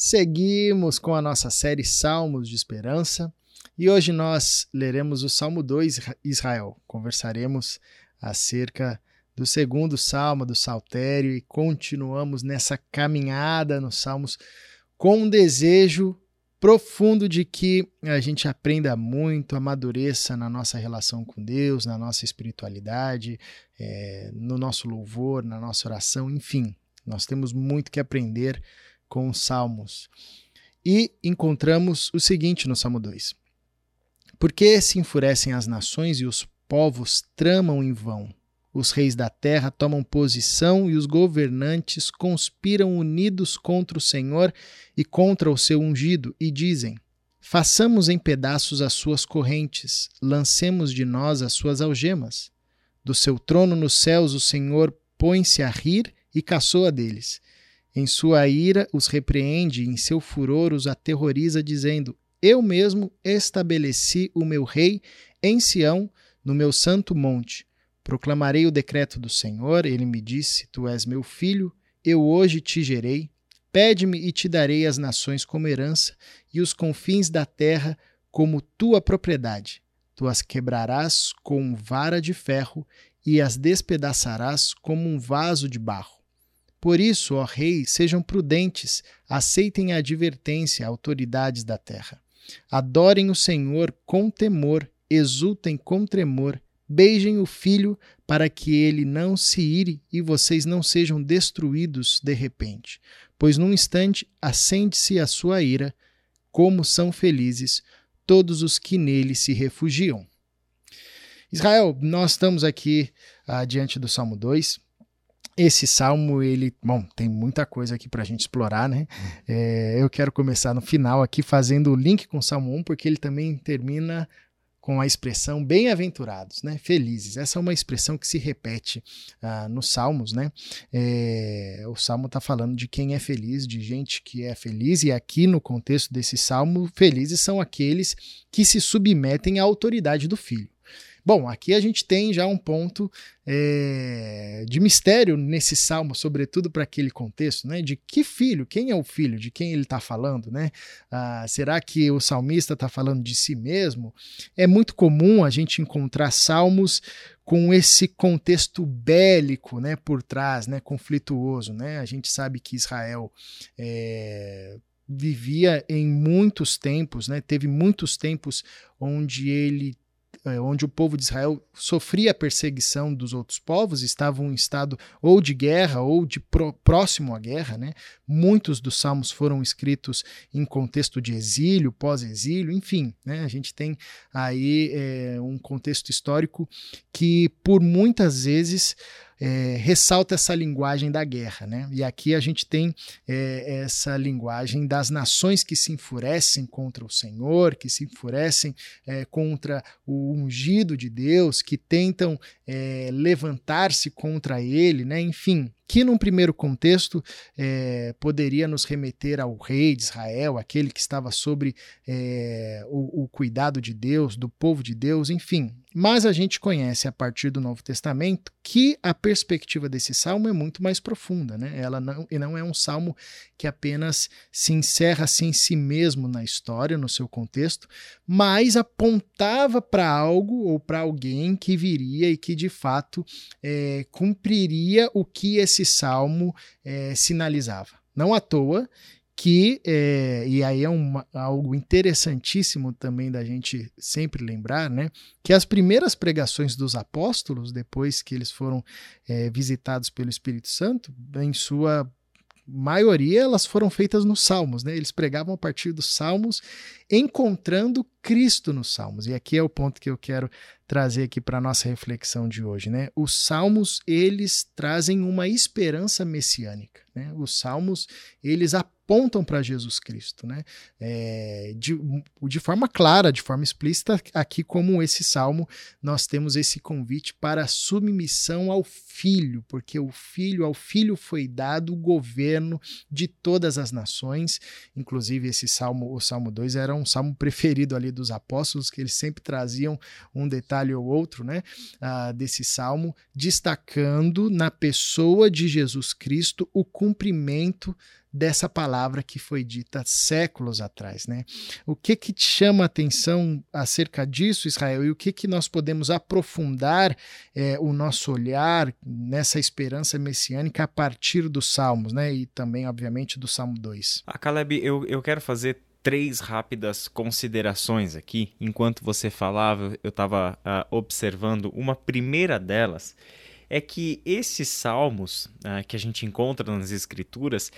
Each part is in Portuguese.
Seguimos com a nossa série Salmos de Esperança e hoje nós leremos o Salmo 2, Israel. Conversaremos acerca do segundo salmo do Saltério e continuamos nessa caminhada nos Salmos com um desejo profundo de que a gente aprenda muito, amadureça na nossa relação com Deus, na nossa espiritualidade, é, no nosso louvor, na nossa oração, enfim. Nós temos muito que aprender com os Salmos. E encontramos o seguinte no Salmo 2: Por que se enfurecem as nações e os povos tramam em vão? Os reis da terra tomam posição e os governantes conspiram unidos contra o Senhor e contra o seu ungido, e dizem: Façamos em pedaços as suas correntes, lancemos de nós as suas algemas. Do seu trono nos céus o Senhor põe-se a rir e caçoa deles. Em sua ira os repreende, em seu furor os aterroriza, dizendo: Eu mesmo estabeleci o meu rei em Sião, no meu santo monte. Proclamarei o decreto do Senhor, ele me disse: Tu és meu filho, eu hoje te gerei. Pede-me e te darei as nações como herança e os confins da terra como tua propriedade. Tu as quebrarás com vara de ferro e as despedaçarás como um vaso de barro. Por isso, ó rei, sejam prudentes, aceitem a advertência, autoridades da terra. Adorem o Senhor com temor, exultem com tremor, beijem o filho para que ele não se ire e vocês não sejam destruídos de repente. Pois num instante acende-se a sua ira, como são felizes todos os que nele se refugiam. Israel, nós estamos aqui ah, diante do Salmo 2 esse salmo, ele, bom, tem muita coisa aqui para a gente explorar, né? É, eu quero começar no final aqui fazendo o link com o Salmo 1, porque ele também termina com a expressão bem-aventurados, né? Felizes. Essa é uma expressão que se repete ah, nos Salmos, né? É, o Salmo está falando de quem é feliz, de gente que é feliz, e aqui no contexto desse Salmo, felizes são aqueles que se submetem à autoridade do Filho. Bom, aqui a gente tem já um ponto é, de mistério nesse salmo, sobretudo para aquele contexto, né? De que filho, quem é o filho, de quem ele está falando, né? Ah, será que o salmista está falando de si mesmo? É muito comum a gente encontrar salmos com esse contexto bélico, né, por trás, né, conflituoso, né? A gente sabe que Israel é, vivia em muitos tempos, né? Teve muitos tempos onde ele onde o povo de Israel sofria a perseguição dos outros povos, estavam em estado ou de guerra ou de próximo à guerra. Né? Muitos dos salmos foram escritos em contexto de exílio, pós-exílio, enfim. Né? A gente tem aí é, um contexto histórico que, por muitas vezes, é, ressalta essa linguagem da guerra. Né? E aqui a gente tem é, essa linguagem das nações que se enfurecem contra o Senhor, que se enfurecem é, contra o ungido de Deus, que tentam é, levantar-se contra ele, né? enfim, que num primeiro contexto é, poderia nos remeter ao rei de Israel, aquele que estava sobre é, o, o, cuidado de Deus, do povo de Deus, enfim. Mas a gente conhece a partir do Novo Testamento que a perspectiva desse salmo é muito mais profunda, né? Ela não, e não é um salmo que apenas se encerra assim em si mesmo na história, no seu contexto, mas apontava para algo ou para alguém que viria e que de fato é, cumpriria o que esse salmo é, sinalizava. Não à toa que, é, e aí é uma, algo interessantíssimo também da gente sempre lembrar, né, que as primeiras pregações dos apóstolos, depois que eles foram é, visitados pelo Espírito Santo, em sua maioria elas foram feitas nos Salmos, né? Eles pregavam a partir dos Salmos, encontrando Cristo nos Salmos. E aqui é o ponto que eu quero trazer aqui para nossa reflexão de hoje, né? Os Salmos, eles trazem uma esperança messiânica, né? Os Salmos, eles apontam para Jesus Cristo, né? É, de, de forma clara, de forma explícita, aqui como esse salmo, nós temos esse convite para submissão ao Filho, porque o Filho, ao Filho foi dado o governo de todas as nações, inclusive esse salmo, o Salmo 2 era um salmo preferido ali dos apóstolos, que eles sempre traziam um detalhe ou outro né, uh, desse salmo, destacando na pessoa de Jesus Cristo o cumprimento dessa palavra que foi dita séculos atrás, né? O que que te chama a atenção acerca disso, Israel, e o que que nós podemos aprofundar é, o nosso olhar nessa esperança messiânica a partir dos Salmos, né? E também, obviamente, do Salmo 2. A ah, Caleb, eu, eu quero fazer três rápidas considerações aqui. Enquanto você falava, eu estava uh, ah, observando uma primeira delas é que esses salmos uh, que a gente encontra nas escrituras,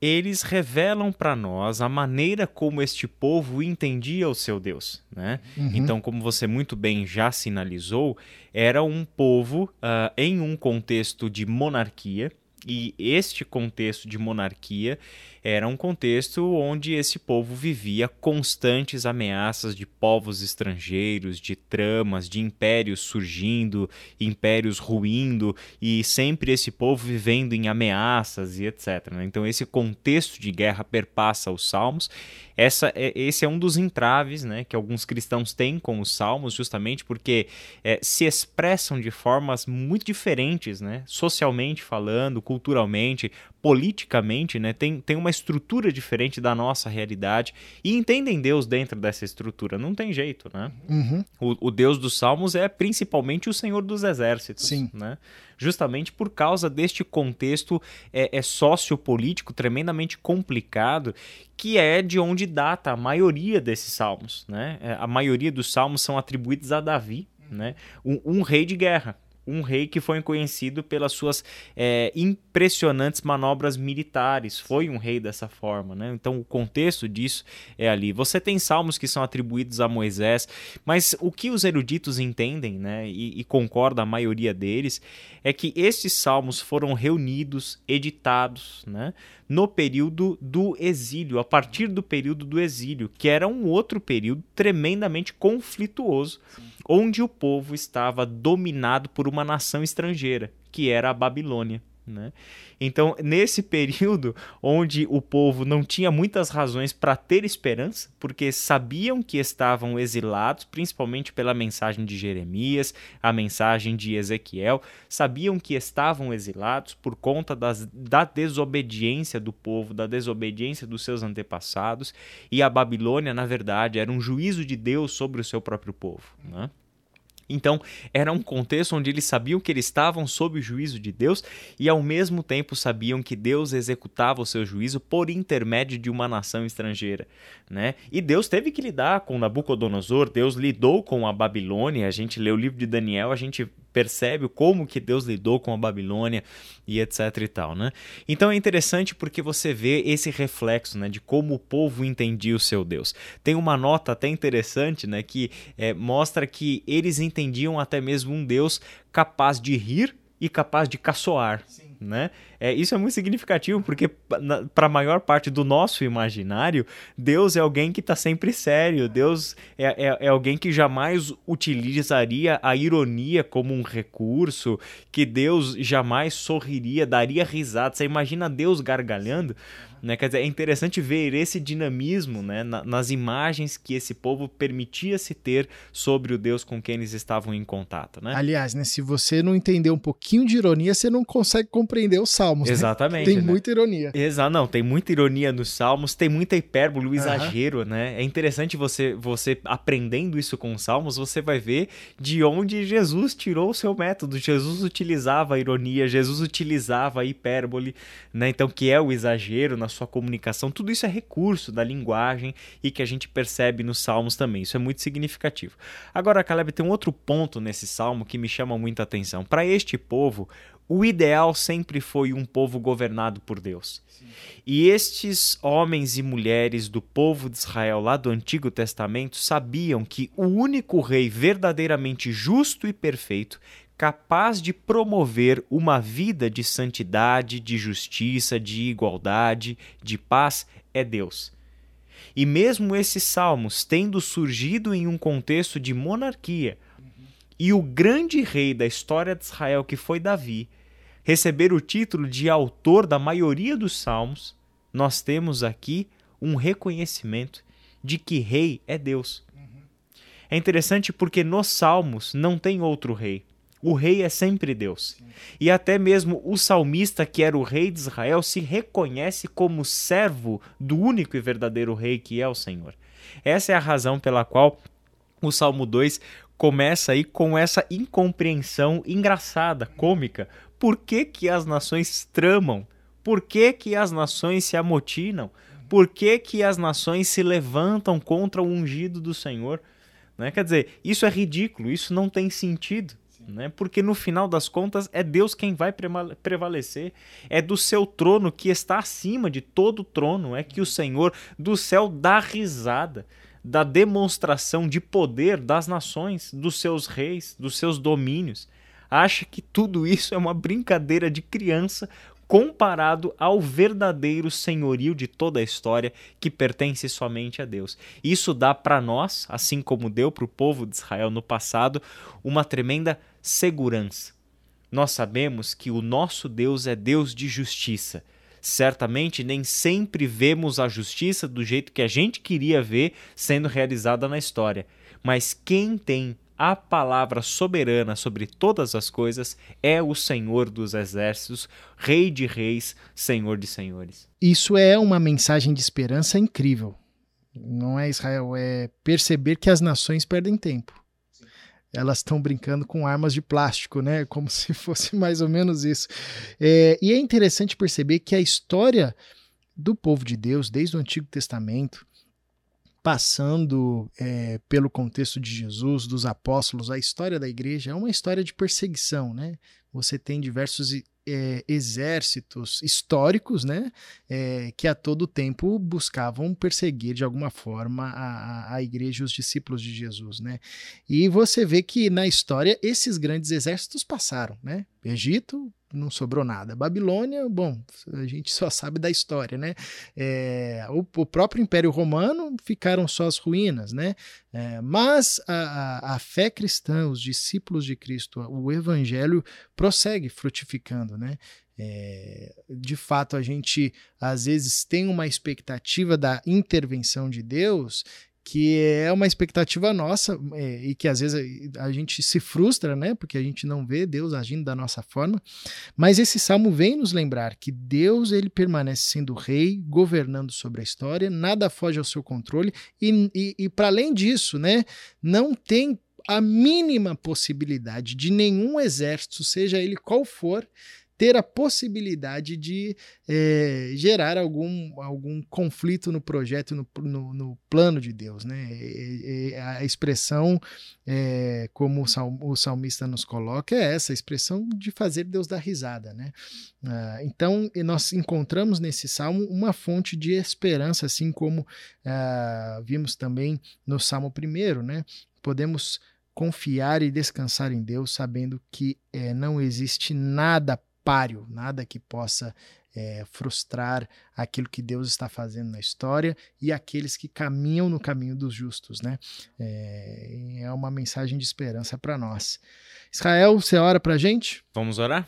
eles revelam para nós a maneira como este povo entendia o seu Deus. Né? Uhum. Então, como você muito bem já sinalizou, era um povo uh, em um contexto de monarquia, e este contexto de monarquia era um contexto onde esse povo vivia constantes ameaças de povos estrangeiros, de tramas, de impérios surgindo, impérios ruindo e sempre esse povo vivendo em ameaças e etc. Né? Então esse contexto de guerra perpassa os salmos. Essa, é, esse é um dos entraves né, que alguns cristãos têm com os salmos, justamente porque é, se expressam de formas muito diferentes, né, socialmente falando, culturalmente, politicamente, né, tem, tem uma estrutura diferente da nossa realidade e entendem Deus dentro dessa estrutura. Não tem jeito, né? Uhum. O, o, Deus dos Salmos é principalmente o Senhor dos Exércitos, Sim. né? Justamente por causa deste contexto é, é sociopolítico tremendamente complicado, que é de onde data a maioria desses salmos, né? É, a maioria dos salmos são atribuídos a Davi, né? um, um rei de guerra um rei que foi conhecido pelas suas é, impressionantes manobras militares. Foi um rei dessa forma, né? Então o contexto disso é ali. Você tem salmos que são atribuídos a Moisés, mas o que os eruditos entendem, né? E, e concorda a maioria deles, é que esses salmos foram reunidos, editados, né? No período do exílio, a partir do período do exílio, que era um outro período tremendamente conflituoso. Sim onde o povo estava dominado por uma nação estrangeira, que era a Babilônia. Né? Então, nesse período onde o povo não tinha muitas razões para ter esperança, porque sabiam que estavam exilados, principalmente pela mensagem de Jeremias, a mensagem de Ezequiel, sabiam que estavam exilados por conta das, da desobediência do povo, da desobediência dos seus antepassados, e a Babilônia, na verdade, era um juízo de Deus sobre o seu próprio povo. Né? Então, era um contexto onde eles sabiam que eles estavam sob o juízo de Deus e, ao mesmo tempo, sabiam que Deus executava o seu juízo por intermédio de uma nação estrangeira. Né? E Deus teve que lidar com Nabucodonosor, Deus lidou com a Babilônia. A gente lê o livro de Daniel, a gente percebe como que Deus lidou com a Babilônia e etc e tal, né? Então é interessante porque você vê esse reflexo, né, de como o povo entendia o seu Deus. Tem uma nota até interessante, né, que é, mostra que eles entendiam até mesmo um Deus capaz de rir e capaz de caçoar. Sim né? É, isso é muito significativo porque para a maior parte do nosso imaginário, Deus é alguém que está sempre sério. Deus é, é, é, alguém que jamais utilizaria a ironia como um recurso, que Deus jamais sorriria, daria risada. Você imagina Deus gargalhando? Né? Quer dizer, é interessante ver esse dinamismo né? nas imagens que esse povo permitia se ter sobre o Deus com quem eles estavam em contato. Né? Aliás, né, se você não entender um pouquinho de ironia, você não consegue compreender os salmos. Né? Exatamente. Né? Tem muita ironia. Exato, não, tem muita ironia nos salmos, tem muita hipérbole, o exagero, uhum. né? É interessante você, você aprendendo isso com os salmos, você vai ver de onde Jesus tirou o seu método. Jesus utilizava a ironia, Jesus utilizava a hipérbole, né? Então, que é o exagero na sua comunicação, tudo isso é recurso da linguagem e que a gente percebe nos salmos também. Isso é muito significativo. Agora, Caleb, tem um outro ponto nesse salmo que me chama muita atenção. Para este povo, o ideal sempre foi um povo governado por Deus. Sim. E estes homens e mulheres do povo de Israel lá do Antigo Testamento sabiam que o único rei verdadeiramente justo e perfeito capaz de promover uma vida de santidade, de justiça, de igualdade, de paz, é Deus. E mesmo esses salmos tendo surgido em um contexto de monarquia, e o grande rei da história de Israel, que foi Davi, receber o título de autor da maioria dos salmos, nós temos aqui um reconhecimento de que rei é Deus. É interessante porque nos Salmos não tem outro rei. O rei é sempre Deus. E até mesmo o salmista, que era o rei de Israel, se reconhece como servo do único e verdadeiro rei que é o Senhor. Essa é a razão pela qual o Salmo 2 começa aí com essa incompreensão engraçada, cômica. Por que, que as nações tramam? Por que, que as nações se amotinam? Por que, que as nações se levantam contra o ungido do Senhor? Né? Quer dizer, isso é ridículo, isso não tem sentido né? Porque no final das contas é Deus quem vai prevalecer, é do seu trono que está acima de todo trono, é que o Senhor do céu dá risada da demonstração de poder das nações, dos seus reis, dos seus domínios. Acha que tudo isso é uma brincadeira de criança comparado ao verdadeiro senhorio de toda a história que pertence somente a Deus. Isso dá para nós, assim como deu para o povo de Israel no passado, uma tremenda segurança. Nós sabemos que o nosso Deus é Deus de justiça. Certamente nem sempre vemos a justiça do jeito que a gente queria ver sendo realizada na história, mas quem tem a palavra soberana sobre todas as coisas é o Senhor dos exércitos, Rei de reis, Senhor de senhores. Isso é uma mensagem de esperança incrível. Não é Israel, é perceber que as nações perdem tempo. Elas estão brincando com armas de plástico, né? Como se fosse mais ou menos isso. É, e é interessante perceber que a história do povo de Deus, desde o Antigo Testamento, passando é, pelo contexto de Jesus, dos apóstolos, a história da igreja é uma história de perseguição, né? Você tem diversos é, exércitos históricos, né, é, que a todo tempo buscavam perseguir de alguma forma a, a, igreja e os discípulos de Jesus, né? E você vê que na história esses grandes exércitos passaram, né? Egito, não sobrou nada. Babilônia, bom, a gente só sabe da história, né? É, o, o, próprio Império Romano ficaram só as ruínas, né? É, mas a, a, a, fé cristã, os discípulos de Cristo, o Evangelho prossegue frutificando, né? É, de fato, a gente às vezes tem uma expectativa da intervenção de Deus que é uma expectativa nossa é, e que às vezes a, a, gente se frustra, né? Porque a gente não vê Deus agindo da nossa forma. Mas esse salmo vem nos lembrar que Deus ele permanece sendo rei, governando sobre a história, nada foge ao seu controle e, e, e para além disso, né? Não tem a mínima possibilidade de nenhum exército, seja ele qual for, ter a possibilidade de é, gerar algum, algum conflito no projeto, no, no, no plano de Deus. Né? E, e, a expressão, é, como o, salm, o, salmista nos coloca, é essa, a expressão de fazer Deus dar risada. Né? Ah, então, nós encontramos nesse salmo uma fonte de esperança, assim como ah, vimos também no salmo primeiro, né? Podemos confiar e descansar em Deus, sabendo que é, não existe nada páreo, nada que possa é, frustrar aquilo que Deus está fazendo na história e aqueles que caminham no caminho dos justos, né? É, é uma mensagem de esperança para nós. Israel, você ora para gente? Vamos orar?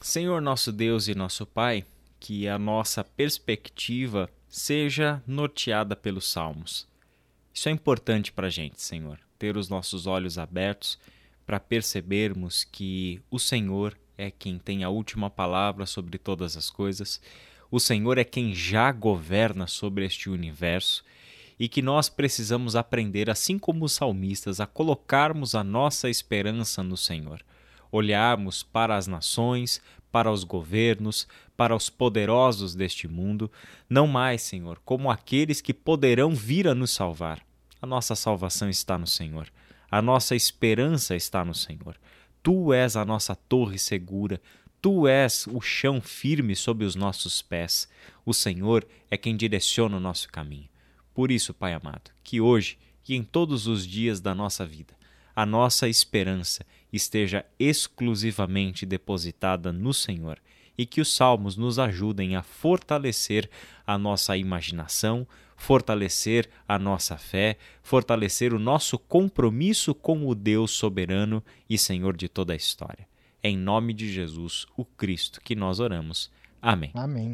Senhor nosso Deus e nosso Pai, que a nossa perspectiva seja norteada pelos salmos. Isso é importante para gente, Senhor, ter os nossos olhos abertos para percebermos que o Senhor é quem tem a última palavra sobre todas as coisas, o Senhor é quem já governa sobre este universo e que nós precisamos aprender, assim como os salmistas, a colocarmos a nossa esperança no Senhor. Olharmos para as nações, para os governos, para os poderosos deste mundo, não mais, Senhor, como aqueles que poderão vir a nos salvar. A nossa salvação está no Senhor. A nossa esperança está no Senhor. Tu és a nossa torre segura, tu és o chão firme sob os nossos pés. O Senhor é quem direciona o nosso caminho. Por isso, Pai amado, que hoje e em todos os dias da nossa vida, a nossa esperança esteja exclusivamente depositada no Senhor e que os salmos nos ajudem a fortalecer a nossa imaginação, fortalecer a nossa fé, fortalecer o nosso compromisso com o Deus soberano e Senhor de toda a história. É em nome de Jesus, o Cristo, que nós oramos. Amém. Amém.